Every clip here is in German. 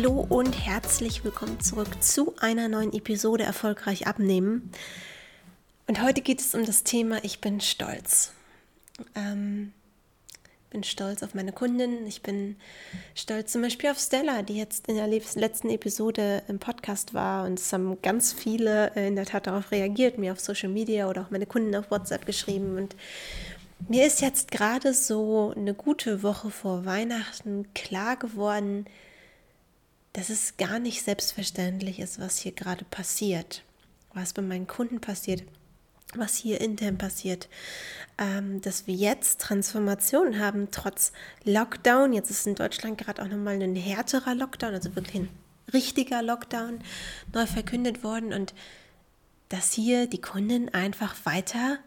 Hallo und herzlich willkommen zurück zu einer neuen Episode Erfolgreich abnehmen. Und heute geht es um das Thema Ich bin stolz. Ähm, bin stolz auf meine Kundin. Ich bin stolz zum Beispiel auf Stella, die jetzt in der letzten Episode im Podcast war. Und es haben ganz viele äh, in der Tat darauf reagiert, mir auf Social Media oder auch meine Kunden auf WhatsApp geschrieben. Und mir ist jetzt gerade so eine gute Woche vor Weihnachten klar geworden, dass es gar nicht selbstverständlich ist, was hier gerade passiert, was bei meinen Kunden passiert, was hier intern passiert, ähm, dass wir jetzt Transformation haben, trotz Lockdown. Jetzt ist in Deutschland gerade auch nochmal ein härterer Lockdown, also wirklich ein richtiger Lockdown neu verkündet worden und dass hier die Kunden einfach weiter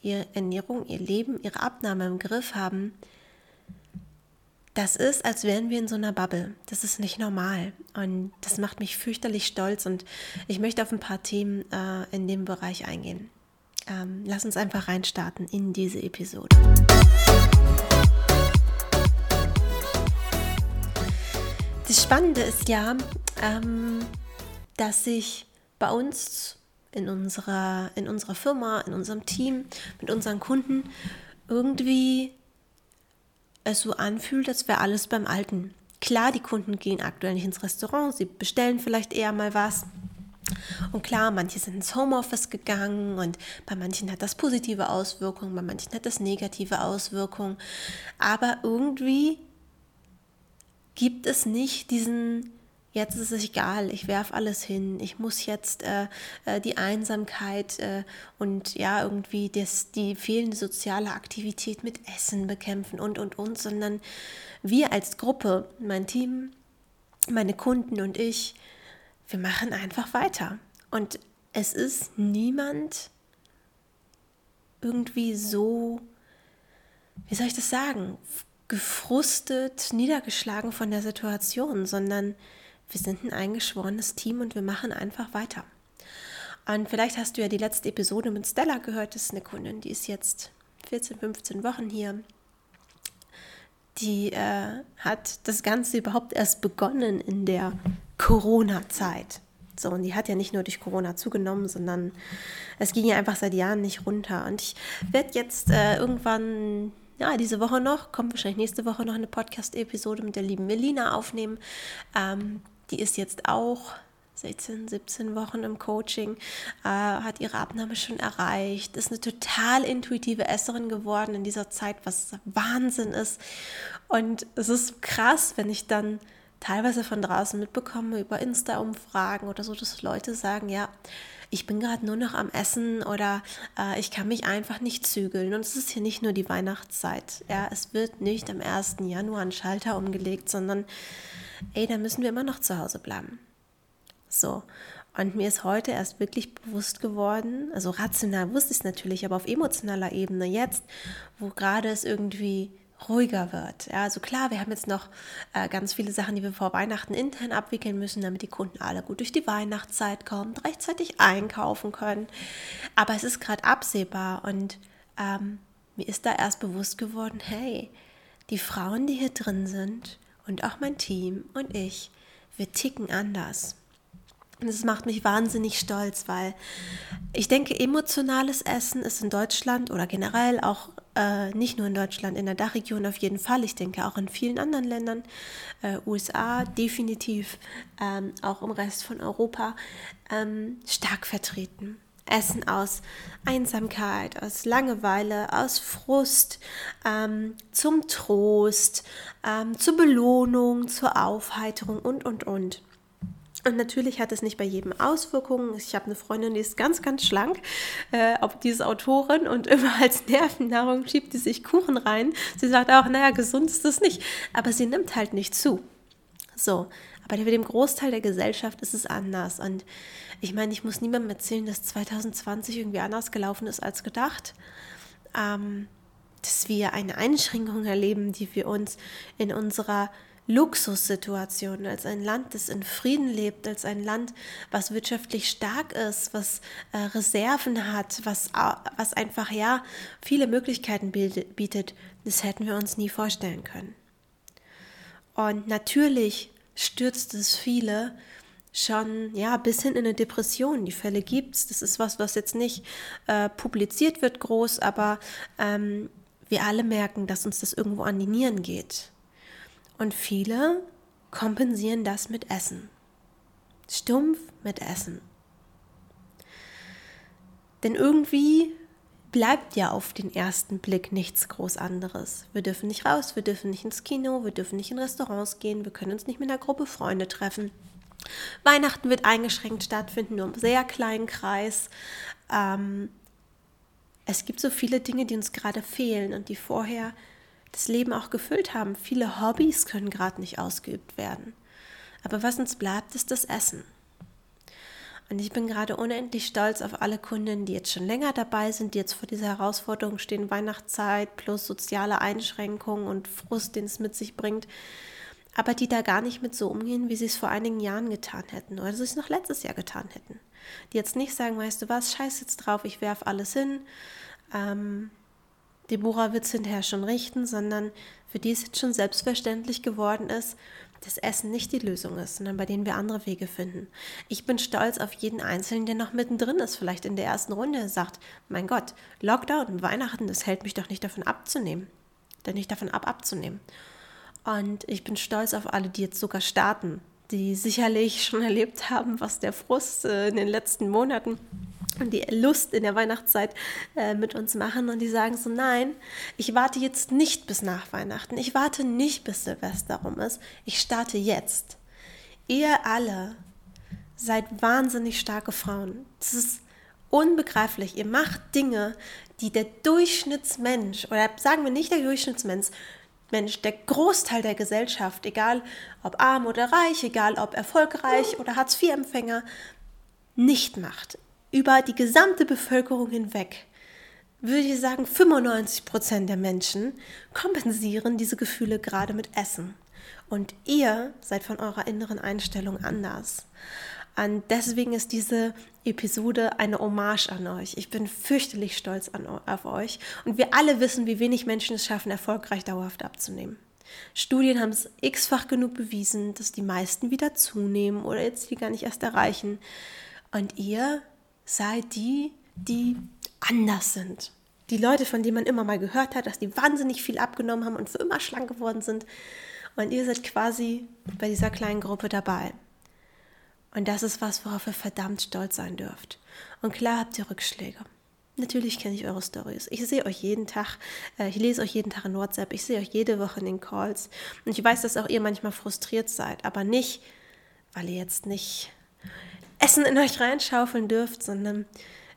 ihre Ernährung, ihr Leben, ihre Abnahme im Griff haben. Das ist, als wären wir in so einer Bubble. Das ist nicht normal. Und das macht mich fürchterlich stolz. Und ich möchte auf ein paar Themen äh, in dem Bereich eingehen. Ähm, lass uns einfach reinstarten in diese Episode. Das Spannende ist ja, ähm, dass sich bei uns in unserer, in unserer Firma, in unserem Team, mit unseren Kunden irgendwie es so anfühlt, als wäre alles beim Alten. Klar, die Kunden gehen aktuell nicht ins Restaurant, sie bestellen vielleicht eher mal was. Und klar, manche sind ins Homeoffice gegangen und bei manchen hat das positive Auswirkungen, bei manchen hat das negative Auswirkungen. Aber irgendwie gibt es nicht diesen jetzt ist es egal, ich werfe alles hin, ich muss jetzt äh, äh, die Einsamkeit äh, und ja, irgendwie das, die fehlende soziale Aktivität mit Essen bekämpfen und, und, und, sondern wir als Gruppe, mein Team, meine Kunden und ich, wir machen einfach weiter. Und es ist niemand irgendwie so, wie soll ich das sagen, gefrustet, niedergeschlagen von der Situation, sondern wir sind ein eingeschworenes Team und wir machen einfach weiter. Und vielleicht hast du ja die letzte Episode mit Stella gehört. Das ist eine Kundin, die ist jetzt 14, 15 Wochen hier. Die äh, hat das Ganze überhaupt erst begonnen in der Corona-Zeit. So, und die hat ja nicht nur durch Corona zugenommen, sondern es ging ja einfach seit Jahren nicht runter. Und ich werde jetzt äh, irgendwann, ja, diese Woche noch, kommt wahrscheinlich nächste Woche noch eine Podcast-Episode mit der lieben Melina aufnehmen. Ähm, die ist jetzt auch 16, 17 Wochen im Coaching, äh, hat ihre Abnahme schon erreicht, ist eine total intuitive Esserin geworden in dieser Zeit, was Wahnsinn ist. Und es ist krass, wenn ich dann teilweise von draußen mitbekomme über Insta-Umfragen oder so, dass Leute sagen, ja, ich bin gerade nur noch am Essen oder äh, ich kann mich einfach nicht zügeln. Und es ist hier nicht nur die Weihnachtszeit. Ja, es wird nicht am 1. Januar ein Schalter umgelegt, sondern ey, da müssen wir immer noch zu Hause bleiben. So. Und mir ist heute erst wirklich bewusst geworden, also rational wusste ich es natürlich, aber auf emotionaler Ebene jetzt, wo gerade es irgendwie ruhiger wird. Ja, also klar, wir haben jetzt noch äh, ganz viele Sachen, die wir vor Weihnachten intern abwickeln müssen, damit die Kunden alle gut durch die Weihnachtszeit kommen, rechtzeitig einkaufen können. Aber es ist gerade absehbar und ähm, mir ist da erst bewusst geworden, hey, die Frauen, die hier drin sind, und auch mein Team und ich, wir ticken anders. Und das macht mich wahnsinnig stolz, weil ich denke, emotionales Essen ist in Deutschland oder generell auch äh, nicht nur in Deutschland, in der Dachregion auf jeden Fall, ich denke auch in vielen anderen Ländern, äh, USA definitiv, ähm, auch im Rest von Europa, ähm, stark vertreten. Essen aus Einsamkeit, aus Langeweile, aus Frust, ähm, zum Trost, ähm, zur Belohnung, zur Aufheiterung und, und, und. Und natürlich hat es nicht bei jedem Auswirkungen. Ich habe eine Freundin, die ist ganz, ganz schlank, äh, ob diese Autorin und immer als Nervennahrung schiebt die sich Kuchen rein. Sie sagt auch, naja, gesund ist das nicht, aber sie nimmt halt nicht zu. So, aber für den Großteil der Gesellschaft ist es anders. Und ich meine, ich muss niemandem erzählen, dass 2020 irgendwie anders gelaufen ist als gedacht. Ähm, dass wir eine Einschränkung erleben, die wir uns in unserer Luxussituation, als ein Land, das in Frieden lebt, als ein Land, was wirtschaftlich stark ist, was äh, Reserven hat, was, was einfach ja viele Möglichkeiten bietet, das hätten wir uns nie vorstellen können. Und natürlich stürzt es viele schon ja bis hin in eine Depression. Die Fälle gibt's. Das ist was, was jetzt nicht äh, publiziert wird groß, aber ähm, wir alle merken, dass uns das irgendwo an die Nieren geht. Und viele kompensieren das mit Essen. Stumpf mit Essen. Denn irgendwie bleibt ja auf den ersten Blick nichts groß anderes. Wir dürfen nicht raus, wir dürfen nicht ins Kino, wir dürfen nicht in Restaurants gehen, wir können uns nicht mit einer Gruppe Freunde treffen. Weihnachten wird eingeschränkt stattfinden, nur im sehr kleinen Kreis. Ähm, es gibt so viele Dinge, die uns gerade fehlen und die vorher das Leben auch gefüllt haben. Viele Hobbys können gerade nicht ausgeübt werden. Aber was uns bleibt, ist das Essen. Und ich bin gerade unendlich stolz auf alle Kunden, die jetzt schon länger dabei sind, die jetzt vor dieser Herausforderung stehen, Weihnachtszeit plus soziale Einschränkungen und Frust, den es mit sich bringt, aber die da gar nicht mit so umgehen, wie sie es vor einigen Jahren getan hätten oder sie es noch letztes Jahr getan hätten. Die jetzt nicht sagen, weißt du was, scheiß jetzt drauf, ich werf alles hin, ähm, Deborah wird es hinterher schon richten, sondern für die es jetzt schon selbstverständlich geworden ist, dass Essen nicht die Lösung ist, sondern bei denen wir andere Wege finden. Ich bin stolz auf jeden Einzelnen, der noch mittendrin ist, vielleicht in der ersten Runde, sagt, mein Gott, Lockdown und Weihnachten, das hält mich doch nicht davon abzunehmen, denn nicht davon ab abzunehmen. Und ich bin stolz auf alle, die jetzt sogar starten, die sicherlich schon erlebt haben, was der Frust äh, in den letzten Monaten und die Lust in der Weihnachtszeit äh, mit uns machen und die sagen so, nein, ich warte jetzt nicht bis nach Weihnachten, ich warte nicht bis Silvester rum ist, ich starte jetzt. Ihr alle seid wahnsinnig starke Frauen. Das ist unbegreiflich. Ihr macht Dinge, die der Durchschnittsmensch, oder sagen wir nicht der Durchschnittsmensch, Mensch, der Großteil der Gesellschaft, egal ob arm oder reich, egal ob erfolgreich oder Hartz-IV-Empfänger, nicht macht über die gesamte Bevölkerung hinweg, würde ich sagen, 95 Prozent der Menschen kompensieren diese Gefühle gerade mit Essen. Und ihr seid von eurer inneren Einstellung anders. Und deswegen ist diese Episode eine Hommage an euch. Ich bin fürchterlich stolz an, auf euch. Und wir alle wissen, wie wenig Menschen es schaffen, erfolgreich dauerhaft abzunehmen. Studien haben es x-fach genug bewiesen, dass die meisten wieder zunehmen oder jetzt die gar nicht erst erreichen. Und ihr seid die, die anders sind. Die Leute, von denen man immer mal gehört hat, dass die wahnsinnig viel abgenommen haben und für immer schlank geworden sind. Und ihr seid quasi bei dieser kleinen Gruppe dabei. Und das ist was, worauf ihr verdammt stolz sein dürft. Und klar habt ihr Rückschläge. Natürlich kenne ich eure Stories. Ich sehe euch jeden Tag, äh, ich lese euch jeden Tag in WhatsApp, ich sehe euch jede Woche in den Calls. Und ich weiß, dass auch ihr manchmal frustriert seid, aber nicht, weil ihr jetzt nicht Essen in euch reinschaufeln dürft, sondern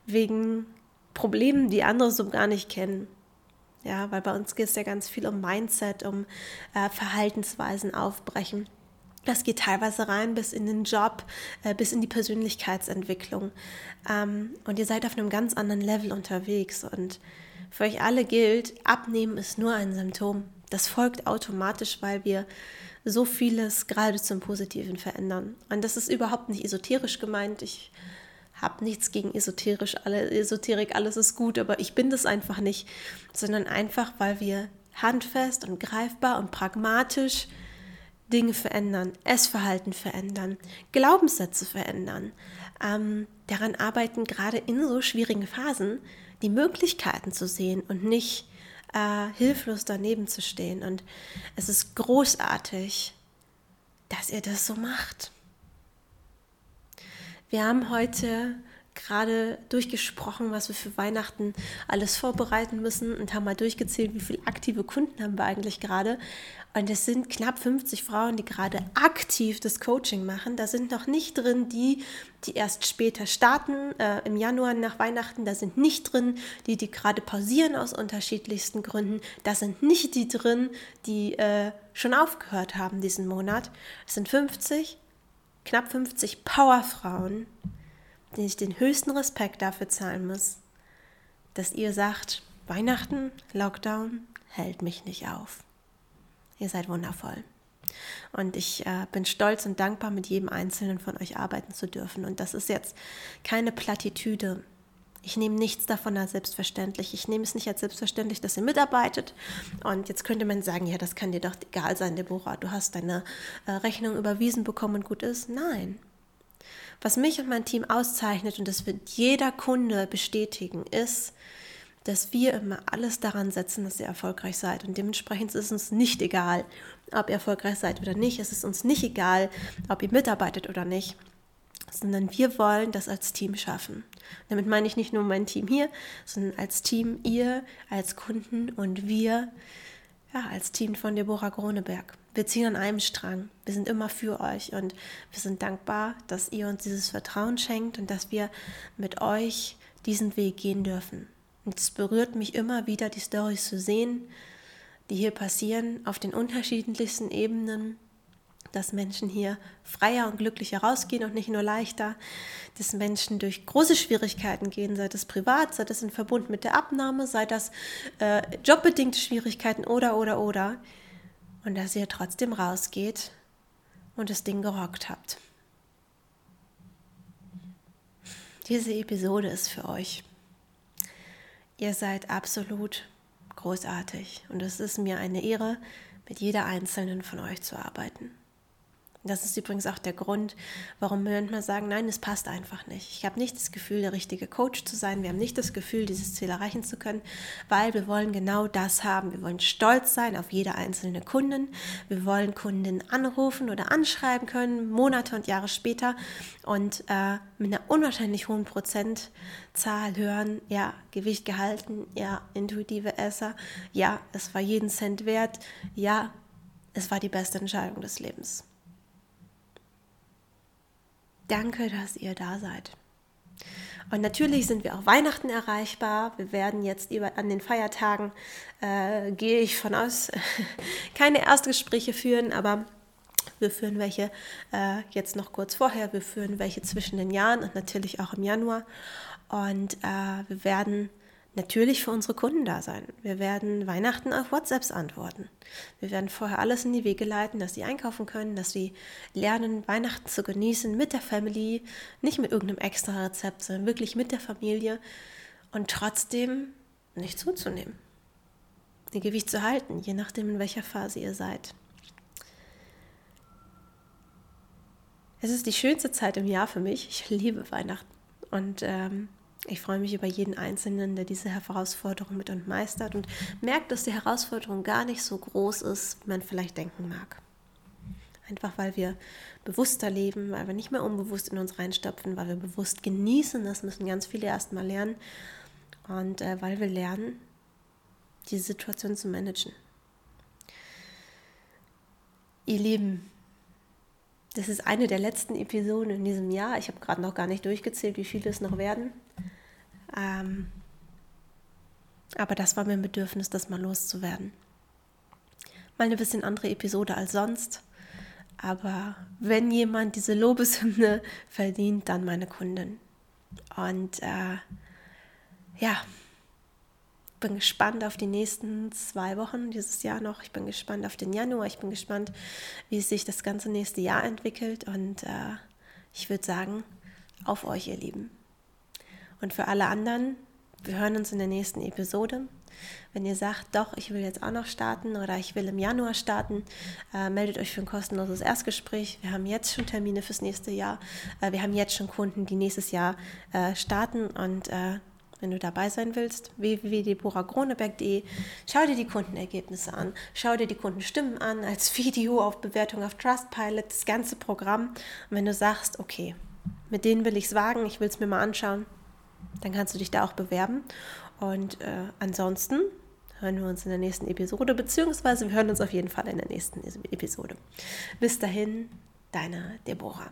wegen Problemen, die andere so gar nicht kennen. Ja, weil bei uns geht es ja ganz viel um Mindset, um äh, Verhaltensweisen aufbrechen. Das geht teilweise rein bis in den Job, äh, bis in die Persönlichkeitsentwicklung. Ähm, und ihr seid auf einem ganz anderen Level unterwegs. Und für euch alle gilt, abnehmen ist nur ein Symptom. Das folgt automatisch, weil wir so vieles gerade zum Positiven verändern. Und das ist überhaupt nicht esoterisch gemeint. Ich habe nichts gegen esoterisch, alle, Esoterik, alles ist gut, aber ich bin das einfach nicht, sondern einfach, weil wir handfest und greifbar und pragmatisch Dinge verändern, Essverhalten verändern, Glaubenssätze verändern, ähm, daran arbeiten, gerade in so schwierigen Phasen die Möglichkeiten zu sehen und nicht äh, hilflos daneben zu stehen. Und es ist großartig, dass ihr das so macht. Wir haben heute gerade durchgesprochen, was wir für Weihnachten alles vorbereiten müssen und haben mal durchgezählt, wie viele aktive Kunden haben wir eigentlich gerade. Und es sind knapp 50 Frauen, die gerade aktiv das Coaching machen. Da sind noch nicht drin die, die erst später starten, äh, im Januar nach Weihnachten. Da sind nicht drin die, die gerade pausieren aus unterschiedlichsten Gründen. Da sind nicht die drin, die äh, schon aufgehört haben diesen Monat. Es sind 50, knapp 50 Powerfrauen, denen ich den höchsten Respekt dafür zahlen muss, dass ihr sagt, Weihnachten, Lockdown hält mich nicht auf. Ihr seid wundervoll. Und ich äh, bin stolz und dankbar, mit jedem Einzelnen von euch arbeiten zu dürfen. Und das ist jetzt keine Plattitüde. Ich nehme nichts davon als selbstverständlich. Ich nehme es nicht als selbstverständlich, dass ihr mitarbeitet. Und jetzt könnte man sagen, ja, das kann dir doch egal sein, Deborah. Du hast deine äh, Rechnung überwiesen bekommen und gut ist. Nein. Was mich und mein Team auszeichnet, und das wird jeder Kunde bestätigen, ist, dass wir immer alles daran setzen, dass ihr erfolgreich seid. Und dementsprechend ist es uns nicht egal, ob ihr erfolgreich seid oder nicht. Es ist uns nicht egal, ob ihr mitarbeitet oder nicht sondern wir wollen das als Team schaffen. Damit meine ich nicht nur mein Team hier, sondern als Team ihr, als Kunden und wir, ja, als Team von Deborah Groneberg. Wir ziehen an einem Strang. Wir sind immer für euch und wir sind dankbar, dass ihr uns dieses Vertrauen schenkt und dass wir mit euch diesen Weg gehen dürfen. Und es berührt mich immer wieder, die Storys zu sehen, die hier passieren, auf den unterschiedlichsten Ebenen, dass Menschen hier freier und glücklicher rausgehen und nicht nur leichter, dass Menschen durch große Schwierigkeiten gehen, sei das privat, sei das in Verbund mit der Abnahme, sei das äh, jobbedingte Schwierigkeiten oder, oder, oder. Und dass ihr trotzdem rausgeht und das Ding gerockt habt. Diese Episode ist für euch. Ihr seid absolut großartig und es ist mir eine Ehre, mit jeder einzelnen von euch zu arbeiten. Das ist übrigens auch der Grund, warum wir manchmal sagen, nein, es passt einfach nicht. Ich habe nicht das Gefühl, der richtige Coach zu sein. Wir haben nicht das Gefühl, dieses Ziel erreichen zu können, weil wir wollen genau das haben. Wir wollen stolz sein auf jede einzelne Kundin. Wir wollen Kundinnen anrufen oder anschreiben können, Monate und Jahre später und äh, mit einer unwahrscheinlich hohen Prozentzahl hören, ja, Gewicht gehalten, ja, intuitive Esser, ja, es war jeden Cent wert, ja, es war die beste Entscheidung des Lebens. Danke, dass ihr da seid. Und natürlich sind wir auch Weihnachten erreichbar. Wir werden jetzt über, an den Feiertagen, äh, gehe ich von aus, keine Erstgespräche führen, aber wir führen welche äh, jetzt noch kurz vorher. Wir führen welche zwischen den Jahren und natürlich auch im Januar. Und äh, wir werden natürlich für unsere Kunden da sein. Wir werden Weihnachten auf WhatsApps antworten. Wir werden vorher alles in die Wege leiten, dass sie einkaufen können, dass sie lernen, Weihnachten zu genießen mit der Family, nicht mit irgendeinem extra Rezept, sondern wirklich mit der Familie und trotzdem nicht zuzunehmen. Ihr Gewicht zu halten, je nachdem, in welcher Phase ihr seid. Es ist die schönste Zeit im Jahr für mich. Ich liebe Weihnachten. Und ähm, ich freue mich über jeden Einzelnen, der diese Herausforderung mit und meistert und merkt, dass die Herausforderung gar nicht so groß ist, wie man vielleicht denken mag. Einfach weil wir bewusster leben, weil wir nicht mehr unbewusst in uns reinstopfen, weil wir bewusst genießen, das müssen ganz viele erstmal lernen. Und äh, weil wir lernen, diese Situation zu managen. Ihr Lieben, das ist eine der letzten Episoden in diesem Jahr. Ich habe gerade noch gar nicht durchgezählt, wie viele es noch werden. Ähm, aber das war mir ein Bedürfnis, das mal loszuwerden. Mal eine bisschen andere Episode als sonst. Aber wenn jemand diese Lobeshymne verdient, dann meine Kundin. Und äh, ja, bin gespannt auf die nächsten zwei Wochen dieses Jahr noch. Ich bin gespannt auf den Januar. Ich bin gespannt, wie sich das ganze nächste Jahr entwickelt. Und äh, ich würde sagen, auf euch, ihr Lieben. Und für alle anderen, wir hören uns in der nächsten Episode. Wenn ihr sagt, doch, ich will jetzt auch noch starten oder ich will im Januar starten, äh, meldet euch für ein kostenloses Erstgespräch. Wir haben jetzt schon Termine fürs nächste Jahr. Äh, wir haben jetzt schon Kunden, die nächstes Jahr äh, starten und äh, wenn du dabei sein willst, www.deborahgroneberg.de. Schau dir die Kundenergebnisse an, schau dir die Kundenstimmen an, als Video auf Bewertung auf Trustpilot, das ganze Programm. Und wenn du sagst, okay, mit denen will ich es wagen, ich will es mir mal anschauen, dann kannst du dich da auch bewerben. Und äh, ansonsten hören wir uns in der nächsten Episode, beziehungsweise wir hören uns auf jeden Fall in der nächsten Episode. Bis dahin, deine Deborah.